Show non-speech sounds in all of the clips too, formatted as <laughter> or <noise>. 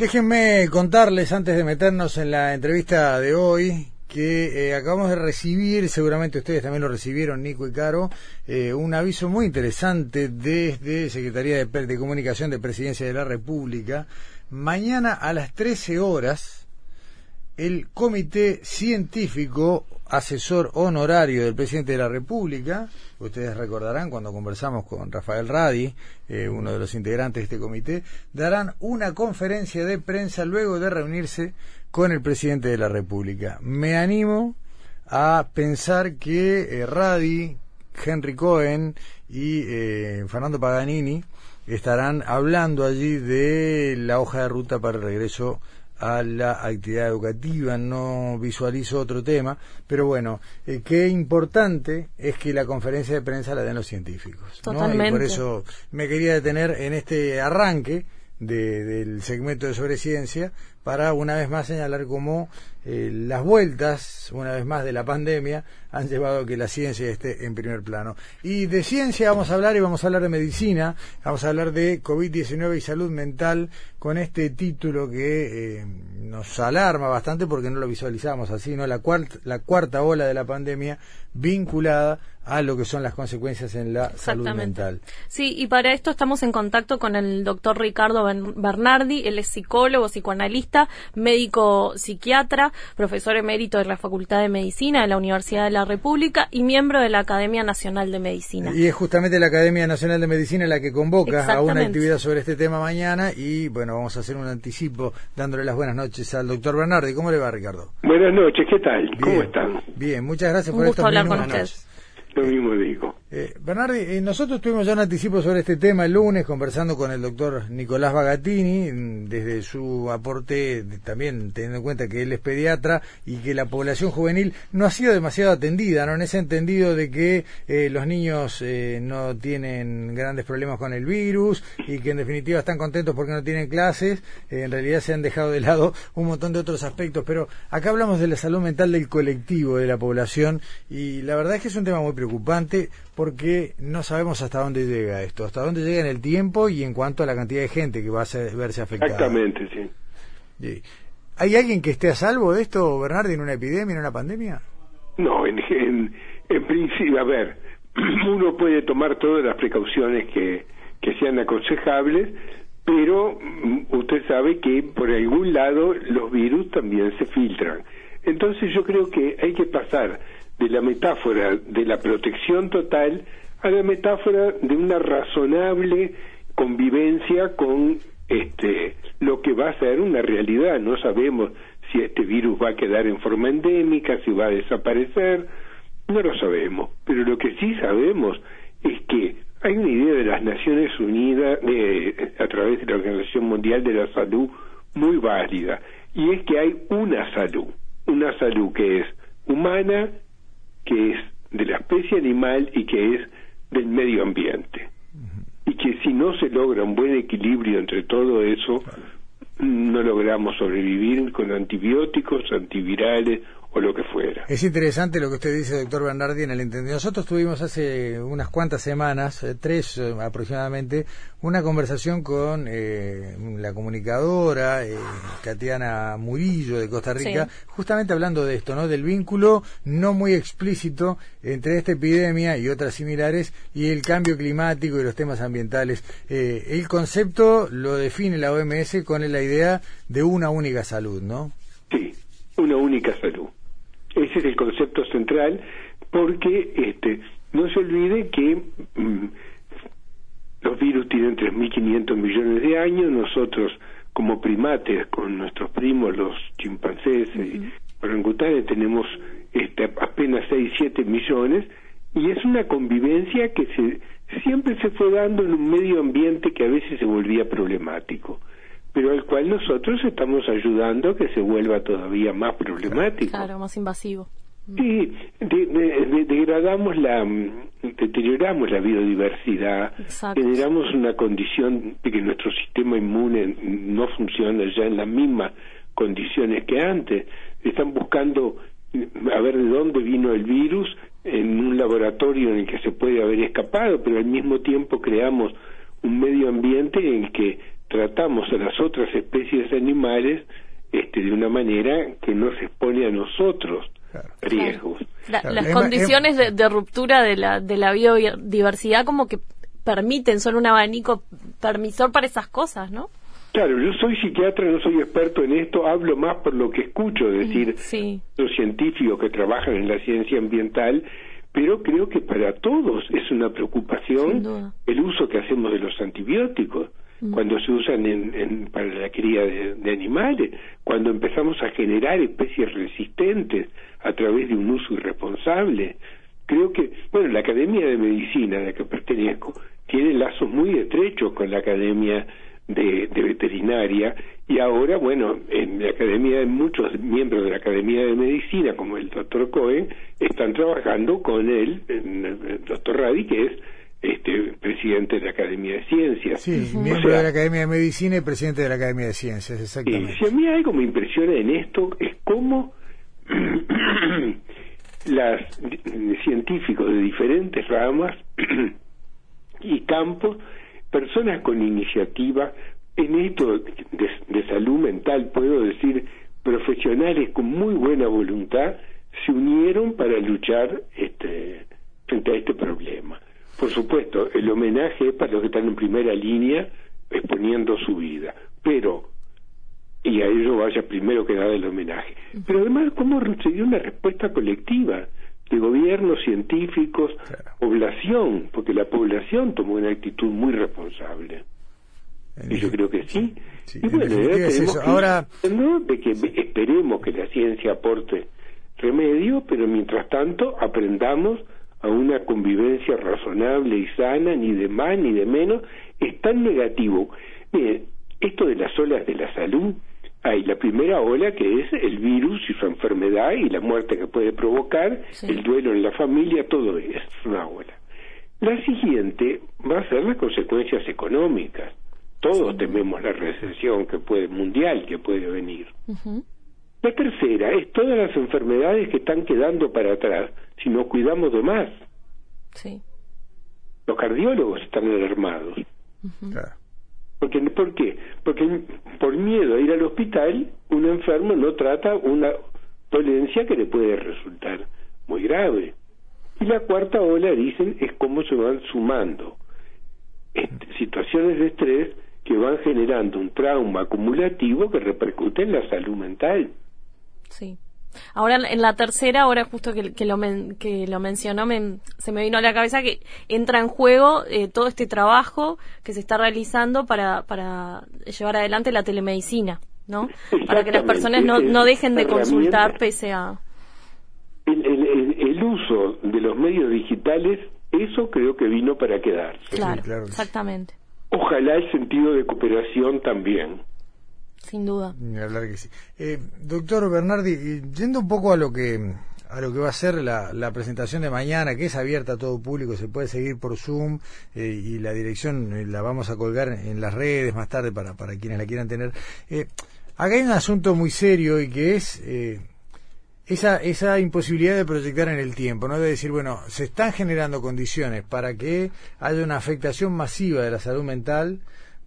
Déjenme contarles antes de meternos en la entrevista de hoy que eh, acabamos de recibir, seguramente ustedes también lo recibieron, Nico y Caro, eh, un aviso muy interesante desde Secretaría de, de, Comunicación de Presidencia de la República. Mañana a las 13 horas, el Comité Científico Asesor Honorario del Presidente de la República, ustedes recordarán cuando conversamos con Rafael Radi, eh, uno de los integrantes de este comité, darán una conferencia de prensa luego de reunirse con el presidente de la República. Me animo a pensar que eh, Radi, Henry Cohen y eh, Fernando Paganini estarán hablando allí de la hoja de ruta para el regreso a la actividad educativa, no visualizo otro tema, pero bueno, eh, qué importante es que la conferencia de prensa la den los científicos. Totalmente. Y por eso me quería detener en este arranque de, del segmento de sobre ciencia para una vez más señalar cómo eh, las vueltas, una vez más, de la pandemia han llevado a que la ciencia esté en primer plano. Y de ciencia vamos a hablar y vamos a hablar de medicina, vamos a hablar de COVID-19 y salud mental con este título que eh, nos alarma bastante porque no lo visualizamos así, ¿no? La cuarta, la cuarta ola de la pandemia vinculada a lo que son las consecuencias en la salud mental. Sí, y para esto estamos en contacto con el doctor Ricardo Bernardi, él es psicólogo, psicoanalista, médico psiquiatra, profesor emérito de la Facultad de Medicina de la Universidad de la República y miembro de la Academia Nacional de Medicina. Y es justamente la Academia Nacional de Medicina la que convoca a una actividad sobre este tema mañana y bueno, vamos a hacer un anticipo dándole las buenas noches al doctor Bernardi. ¿Cómo le va, Ricardo? Buenas noches, ¿qué tal? Bien, ¿Cómo están? Bien, muchas gracias Un por gusto estos hablar con minutos. Lo mismo digo. Eh, Bernardi, eh, nosotros tuvimos ya un anticipo sobre este tema el lunes conversando con el doctor Nicolás Bagatini mm, desde su aporte, también teniendo en cuenta que él es pediatra y que la población juvenil no ha sido demasiado atendida, ¿no? En ese entendido de que eh, los niños eh, no tienen grandes problemas con el virus y que en definitiva están contentos porque no tienen clases, en realidad se han dejado de lado un montón de otros aspectos, pero acá hablamos de la salud mental del colectivo, de la población y la verdad es que es un tema muy preocupante porque no sabemos hasta dónde llega esto, hasta dónde llega en el tiempo y en cuanto a la cantidad de gente que va a ser- verse afectada. Exactamente, sí. Sí. ¿Hay alguien que esté a salvo de esto, Bernardi, en una epidemia, en una pandemia? No, en, en, en principio, a ver, <clears throat> uno puede tomar todas las precauciones que, que sean aconsejables, pero mm, usted sabe que por algún lado los virus también se filtran. Entonces yo creo que hay que pasar de la metáfora de la protección total a la metáfora de una razonable convivencia con este lo que va a ser una realidad. No sabemos si este virus va a quedar en forma endémica, si va a desaparecer, no lo sabemos. Pero lo que sí sabemos es que hay una idea de las Naciones Unidas eh, a través de la Organización Mundial de la Salud muy válida y es que hay una salud, una salud que es humana, que es de la especie animal y que es del medio ambiente. Y que si no se logra un buen equilibrio entre todo eso, no logramos sobrevivir con antibióticos, antivirales o lo que fuera. Es interesante lo que usted dice, doctor Bernardi, en el entendido. Nosotros tuvimos hace unas cuantas semanas, eh, tres eh, aproximadamente, una conversación con eh, la comunicadora eh, Tatiana Murillo de Costa Rica, Sí. justamente hablando de esto, ¿no? Del vínculo no muy explícito entre esta epidemia y otras similares y el cambio climático y los temas ambientales. Eh, el concepto lo define la OMS con la idea de una única salud, ¿no? Sí, una única salud. Ese es el concepto central porque este no se olvide que mm, los virus tienen 3.500 millones de años, nosotros como primates con nuestros primos los chimpancés y orangutanes tenemos este, apenas 6, 7 millones, y es una convivencia que se, siempre se fue dando en un medio ambiente que a veces se volvía problemático, pero al cual nosotros estamos ayudando a que se vuelva todavía más problemático. Claro, más invasivo. Sí, degradamos la, deterioramos la biodiversidad, generamos una condición de que nuestro sistema inmune no funciona ya en las mismas condiciones que antes. Están buscando a ver de dónde vino el virus en un laboratorio en el que se puede haber escapado, pero al mismo tiempo creamos un medio ambiente en el que tratamos a las otras especies animales este, de una manera que no se expone a nosotros riesgos. las condiciones de, ruptura de la, de la biodiversidad como que permiten, son un abanico permisor para esas cosas, ¿no? Claro, yo soy psiquiatra, no soy experto en esto, hablo más por lo que escucho decir los científicos que trabajan en la ciencia ambiental, pero creo que para todos es una preocupación el uso que hacemos de los antibióticos cuando se usan en, para la cría de, animales, cuando empezamos a generar especies resistentes a través de un uso irresponsable. Creo que, bueno, la Academia de Medicina a la que pertenezco tiene lazos muy estrechos con la Academia de, Veterinaria y ahora, bueno, en la Academia, muchos miembros de la Academia de Medicina, como el doctor Cohen, están trabajando con él, el doctor Radi, que es este presidente de la Academia de Ciencias. Sí, miembro de la Academia de Medicina y presidente de la Academia de Ciencias, exactamente. Y si a mí algo me impresiona en esto es cómo <clears throat> las científicos de diferentes ramas <clears throat> y campos, personas con iniciativa en esto de, salud mental, puedo decir, profesionales con muy buena voluntad, se unieron para luchar este, frente a este problema. Por supuesto, el homenaje es para los que están en primera línea exponiendo su vida, pero y a ello vaya primero que nada el homenaje. Pero además, ¿cómo se dio una respuesta colectiva de gobiernos, científicos, población? Porque la población tomó una actitud muy responsable. Y yo creo que sí. y bueno, tenemos Ahora... de que esperemos que la ciencia aporte remedio, pero mientras tanto aprendamos a una convivencia razonable y sana, ni de más ni de menos, es tan negativo. Miren, esto de las olas de la salud, hay la primera ola que es el virus y su enfermedad y la muerte que puede provocar, el duelo en la familia, todo es una ola. La siguiente va a ser las consecuencias económicas. Todos tememos la recesión que puede mundial que puede venir. La tercera es todas las enfermedades que están quedando para atrás si no cuidamos de más. Sí. Los cardiólogos están alarmados. Porque, ¿Por qué? Porque por miedo a ir al hospital, un enfermo no trata una dolencia que le puede resultar muy grave. Y la cuarta ola, dicen, es cómo se van sumando situaciones de estrés que van generando un trauma acumulativo que repercute en la salud mental. Sí. Ahora en la tercera, ahora justo que, que lo, que lo mencionó, se me vino a la cabeza que entra en juego eh, todo este trabajo que se está realizando para, para llevar adelante la telemedicina, ¿no? Para que las personas no, no dejen de consultar pese a... El, el, uso de los medios digitales, eso creo que vino para quedarse. claro. exactamente. Ojalá el sentido de cooperación también sin duda. hablar que sí. Eh, doctor Bernardi, yendo un poco a lo que a lo que va a ser la, la, presentación de mañana, que es abierta a todo público, se puede seguir por Zoom eh, y la dirección eh, la vamos a colgar en las redes más tarde para, para quienes la quieran tener. Eh, acá hay un asunto muy serio y que es eh, esa, esa imposibilidad de proyectar en el tiempo, ¿no? De decir, bueno, se están generando condiciones para que haya una afectación masiva de la salud mental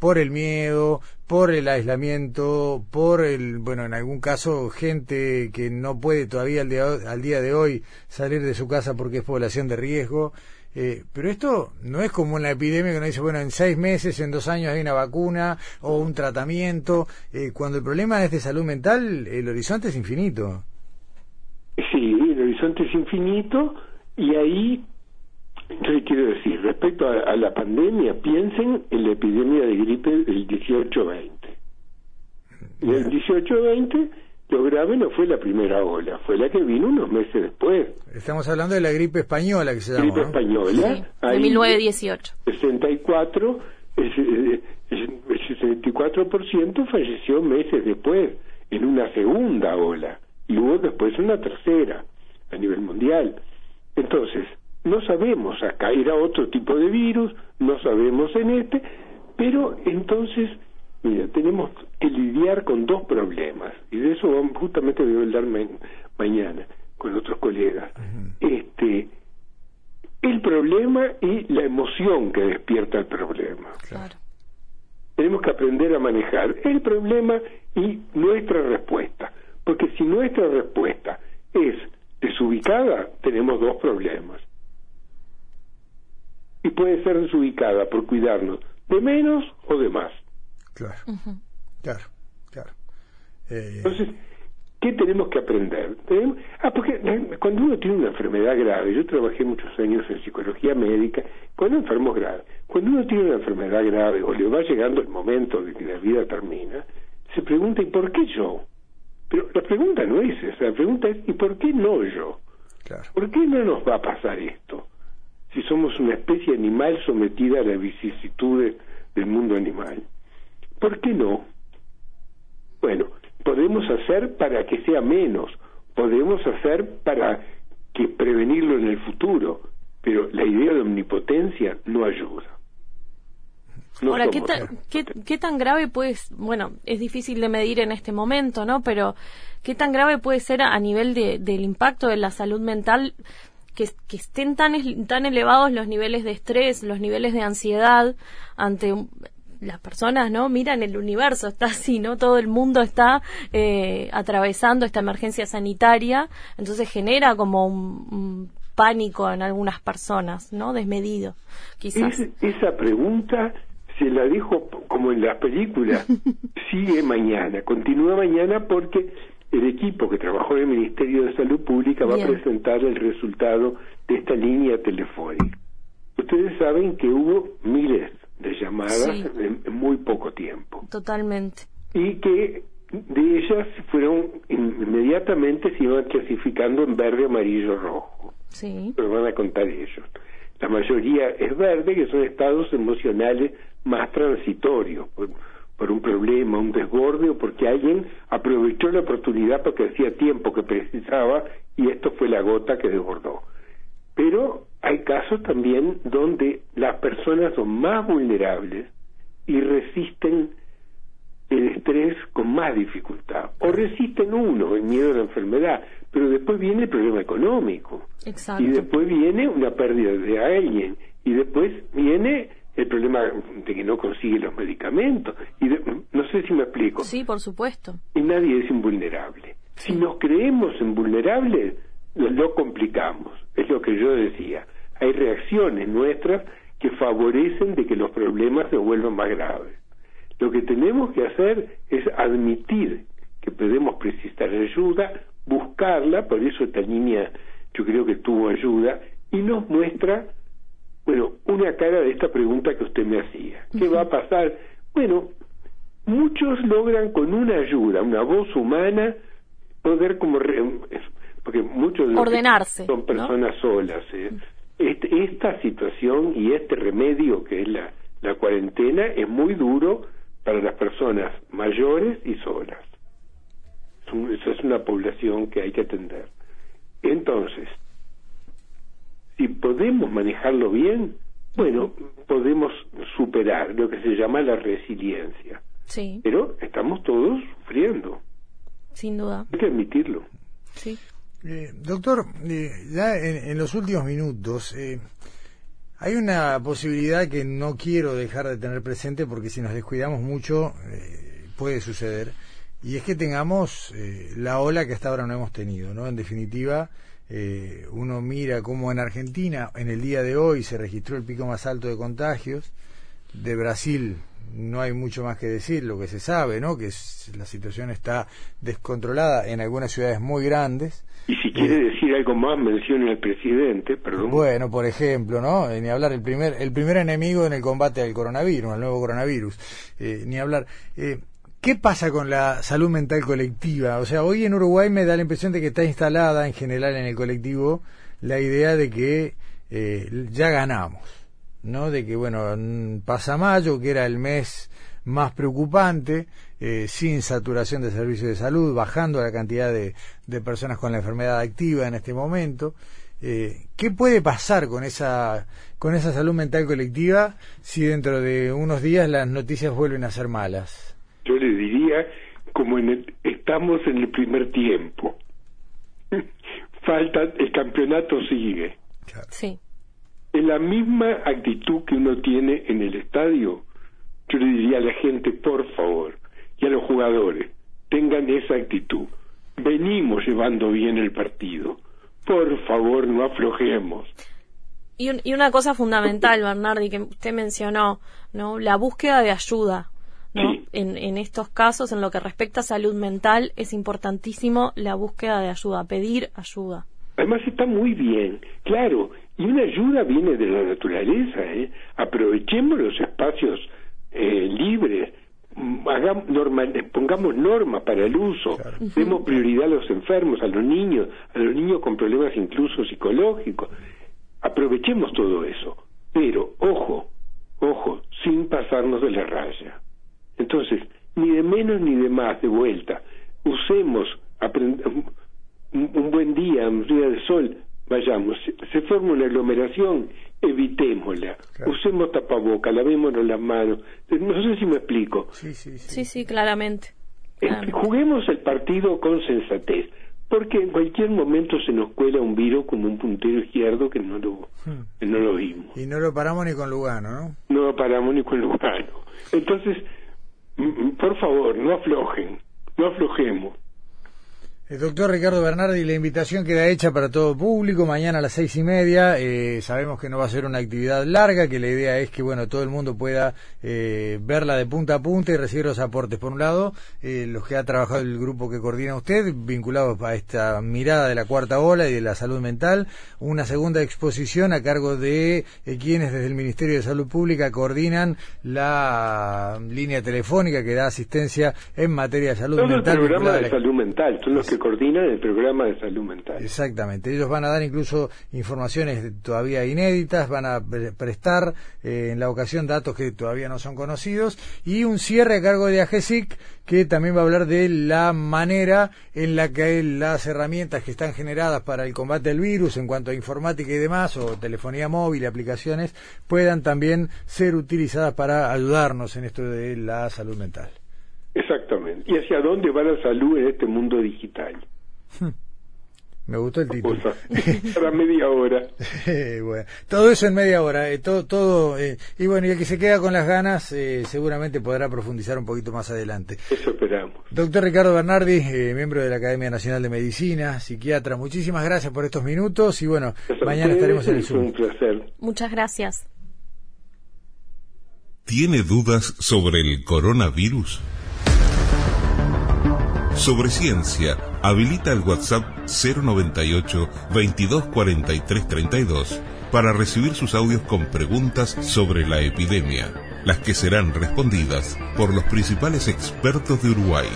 por el miedo, por el aislamiento, por el, bueno, en algún caso, gente que no puede todavía al día, al día de hoy salir de su casa porque es población de riesgo. Eh, pero esto no es como una epidemia que uno dice, bueno, en seis meses, en dos años hay una vacuna o un tratamiento. Eh, cuando el problema es de salud mental, el horizonte es infinito. Sí, el horizonte es infinito y ahí entonces quiero decir, respecto a, la pandemia, piensen en la epidemia de gripe del 18-20. En el 18-20 Lo grave no fue la primera ola, fue la que vino unos meses después. Estamos hablando de la gripe española que se llama. Gripe ¿no? española. Sí, ahí, de 1918. 64, el, el- el 64% falleció meses después, en una segunda ola, y hubo después una tercera a nivel mundial. Entonces, no sabemos acá, era otro tipo de virus, no sabemos en este, pero entonces, mira, tenemos que lidiar con dos problemas, y de eso vamos, justamente voy a hablar ma- mañana con otros colegas. Este, el problema y la emoción que despierta el problema. Claro. Tenemos que aprender a manejar el problema y nuestra respuesta. Porque si nuestra respuesta es desubicada, tenemos dos problemas. Y puede ser desubicada por cuidarnos de menos o de más. Claro, claro, claro. Eh, Entonces, ¿qué tenemos que aprender? Tenemos- Ah, porque cuando uno tiene una enfermedad grave, yo trabajé muchos años en psicología médica con enfermos graves. Cuando uno tiene una enfermedad grave o le va llegando el momento de que la vida termina, se pregunta, ¿y por qué yo? Pero la pregunta no es esa, la pregunta es, ¿y por qué no yo? claro. ¿Por qué no nos va a pasar esto? Si somos una especie animal sometida a las vicisitudes del mundo animal. ¿Por qué no? Bueno, podemos hacer para que sea menos, podemos hacer para que prevenirlo en el futuro, pero la idea de omnipotencia no ayuda. No Ahora, ¿qué, tan- qué, qué tan grave puede, bueno, es difícil de medir en este momento, ¿no? Pero, ¿qué tan grave puede ser a, a nivel de, del impacto de la salud mental que, que estén tan, tan elevados los niveles de estrés, los niveles de ansiedad ante un- las personas, ¿no? Miran el universo, está así, ¿no? Todo el mundo está eh, atravesando esta emergencia sanitaria, entonces genera como un, un pánico en algunas personas, ¿no? Desmedido, quizás. Es- esa pregunta se la dejo p- como en las películas. <laughs> Sigue mañana, continúa mañana porque el equipo que trabajó en el Ministerio de Salud Pública va a presentar el resultado de esta línea telefónica. Ustedes saben que hubo miles de llamadas Sí. en, en muy poco tiempo Totalmente. y que de ellas fueron in- inmediatamente se iban clasificando en verde, amarillo, rojo Sí. lo van a contar ellos. La mayoría es verde, que son estados emocionales más transitorios, por, un problema, un desborde o porque alguien aprovechó la oportunidad porque hacía tiempo que precisaba y esto fue la gota que desbordó. Pero hay casos también donde las personas son más vulnerables y resisten el estrés con más dificultad. O resisten uno, el miedo a la enfermedad, pero después viene el problema económico. Exacto. Y después viene una pérdida de alguien. Y después viene el problema de que no consigue los medicamentos. Y de- no sé si me explico. Sí, por supuesto. Y nadie es invulnerable. Si nos creemos invulnerables, lo, lo complicamos. Es lo que yo decía. Hay reacciones nuestras que favorecen de que los problemas se vuelvan más graves. Lo que tenemos que hacer es admitir que podemos precisar ayuda, buscarla, por eso esta niña yo creo que tuvo ayuda, y nos muestra, bueno, una cara de esta pregunta que usted me hacía. ¿Qué va a pasar? Bueno, muchos logran con una ayuda, una voz humana, poder como... re- porque muchos de los Ordenarse, son ¿no? personas solas. ¿eh? Este- esta situación y este remedio que es la, la cuarentena es muy duro para las personas mayores y solas. Es un- Esa es una población que hay que atender. Entonces, si podemos manejarlo bien, bueno, podemos superar lo que se llama la resiliencia. Sí, Pero estamos todos sufriendo, sin duda. hay que admitirlo. Sí. Eh, doctor, eh, ya en, en los últimos minutos, eh, hay una posibilidad que no quiero dejar de tener presente porque si nos descuidamos mucho eh, puede suceder, y es que tengamos eh, la ola que hasta ahora no hemos tenido, ¿no? En definitiva, eh, uno mira cómo en Argentina, en el día de hoy, se registró el pico más alto de contagios, de Brasil no hay mucho más que decir, lo que se sabe, ¿no? Que es- la situación está descontrolada en algunas ciudades muy grandes. Y si quiere decir algo más, mencione al presidente, perdón. Bueno, por ejemplo, ¿no? Eh, ni hablar, el primer, el primer enemigo en el combate al coronavirus, al nuevo coronavirus. Eh, ni hablar. Eh, ¿Qué pasa con la salud mental colectiva? O sea, hoy en Uruguay me da la impresión de que está instalada en general en el colectivo la idea de que eh, ya ganamos, ¿no? De que, bueno, pasa mayo, que era el mes más preocupante, eh, sin saturación de servicios de salud, bajando la cantidad de, de personas con la enfermedad activa en este momento. Eh, ¿Qué puede pasar con esa, con esa salud mental colectiva si dentro de unos días las noticias vuelven a ser malas? Yo le diría como en estamos en el primer tiempo. <laughs> Falta, el campeonato sigue. Sí. En la misma actitud que uno tiene en el estadio, yo le diría a la gente, por favor, y a los jugadores, tengan esa actitud. Venimos llevando bien el partido. Por favor, no aflojemos. Y, y una cosa fundamental, Bernardi, que usted mencionó, ¿no? La búsqueda de ayuda. En, en, estos casos, en lo que respecta a salud mental, es importantísimo la búsqueda de ayuda, pedir ayuda. Además está muy bien, claro, y una ayuda viene de la naturaleza, ¿eh? aprovechemos los espacios eh, libres, mm, hagamos norma, pongamos normas para el uso, demos prioridad a los enfermos, a los niños, a los niños con problemas incluso psicológicos, aprovechemos todo eso, pero ojo, ojo, sin pasarnos de la raya. Entonces, ni de menos ni de más, de vuelta. Usemos un, buen día, un día de sol, vayamos. Se, forma una aglomeración, evitémosla. Usemos tapaboca, lavémonos las manos. No sé si me explico. Sí, sí, sí. sí, claramente. juguemos el partido con sensatez, porque en cualquier momento se nos cuela un virus como un puntero izquierdo que no lo, hmm. no lo vimos. Y no lo paramos ni con Lugano, ¿no? No lo paramos ni con Lugano. Entonces, por favor, no aflojen, no aflojemos. El doctor Ricardo Bernardi, la invitación queda hecha para todo público mañana a las seis y media. Eh, sabemos que no va a ser una actividad larga, que la idea es que bueno todo el mundo pueda eh, verla de punta a punta y recibir los aportes. Por un lado, eh, los que ha trabajado el grupo que coordina usted, vinculados a esta mirada de la cuarta ola y de la salud mental. Una segunda exposición a cargo de quienes desde el Ministerio de Salud Pública coordinan la línea telefónica que da asistencia en materia de salud mental. El programa de salud mental, son los que coordina el programa de salud mental. Exactamente, ellos van a dar incluso informaciones todavía inéditas, van a prestar eh, en la ocasión datos que todavía no son conocidos y un cierre a cargo de AGESIC que también va a hablar de la manera en la que las herramientas que están generadas para el combate al virus en cuanto a informática y demás, o telefonía móvil, aplicaciones, puedan también ser utilizadas para ayudarnos en esto de la salud mental. Exactamente. ¿Y hacia dónde va la salud en este mundo digital? <laughs> Me gustó el título. Para media hora. <laughs> bueno, todo eso en media hora. Eh, todo, todo eh, y bueno, y el que se queda con las ganas eh, seguramente podrá profundizar un poquito más adelante. Eso esperamos. Doctor Ricardo Bernardi, miembro de la Academia Nacional de Medicina, psiquiatra, muchísimas gracias por estos minutos y bueno, mañana estaremos en el Zoom. Un placer. Muchas gracias. ¿Tiene dudas sobre el coronavirus? Sobre ciencia, habilita el WhatsApp 098 2243 32 para recibir sus audios con preguntas sobre la epidemia, las que serán respondidas por los principales expertos de Uruguay.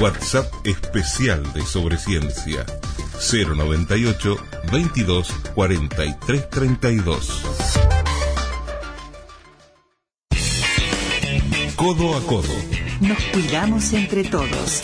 WhatsApp especial de Sobre Ciencia 098 22 43 32. Codo a codo nos cuidamos entre todos.